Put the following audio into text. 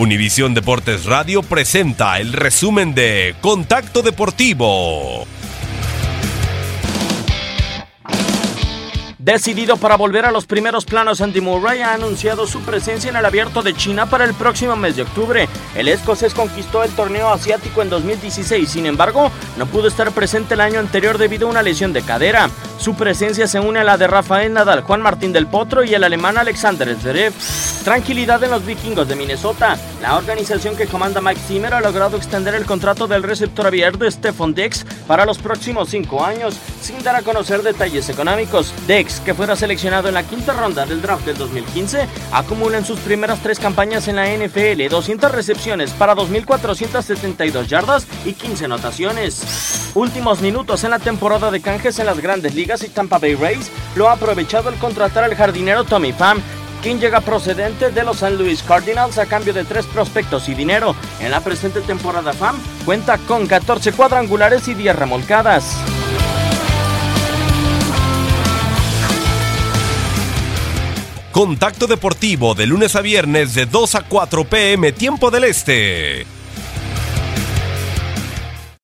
Univisión Deportes Radio presenta el resumen de Contacto Deportivo. Decidido para volver a los primeros planos, Andy Murray ha anunciado su presencia en el abierto de China para el próximo mes de octubre. El escocés conquistó el torneo asiático en 2016, sin embargo, no pudo estar presente el año anterior debido a una lesión de cadera. Su presencia se une a la de Rafael Nadal, Juan Martín del Potro y el alemán Alexander Zverev. Tranquilidad en los vikingos de Minnesota. La organización que comanda Mike Zimmer ha logrado extender el contrato del receptor abierto Stephon Dex para los próximos cinco años, sin dar a conocer detalles económicos. Dex, que fuera seleccionado en la quinta ronda del draft del 2015, acumula en sus primeras tres campañas en la NFL 200 recepciones para 2.472 yardas y 15 anotaciones. Últimos minutos en la temporada de canjes en las grandes ligas y Tampa Bay Rays lo ha aprovechado al contratar al jardinero Tommy Pham, quien llega procedente de los St. Louis Cardinals a cambio de tres prospectos y dinero. En la presente temporada Pham cuenta con 14 cuadrangulares y 10 remolcadas. Contacto Deportivo de lunes a viernes de 2 a 4 pm tiempo del Este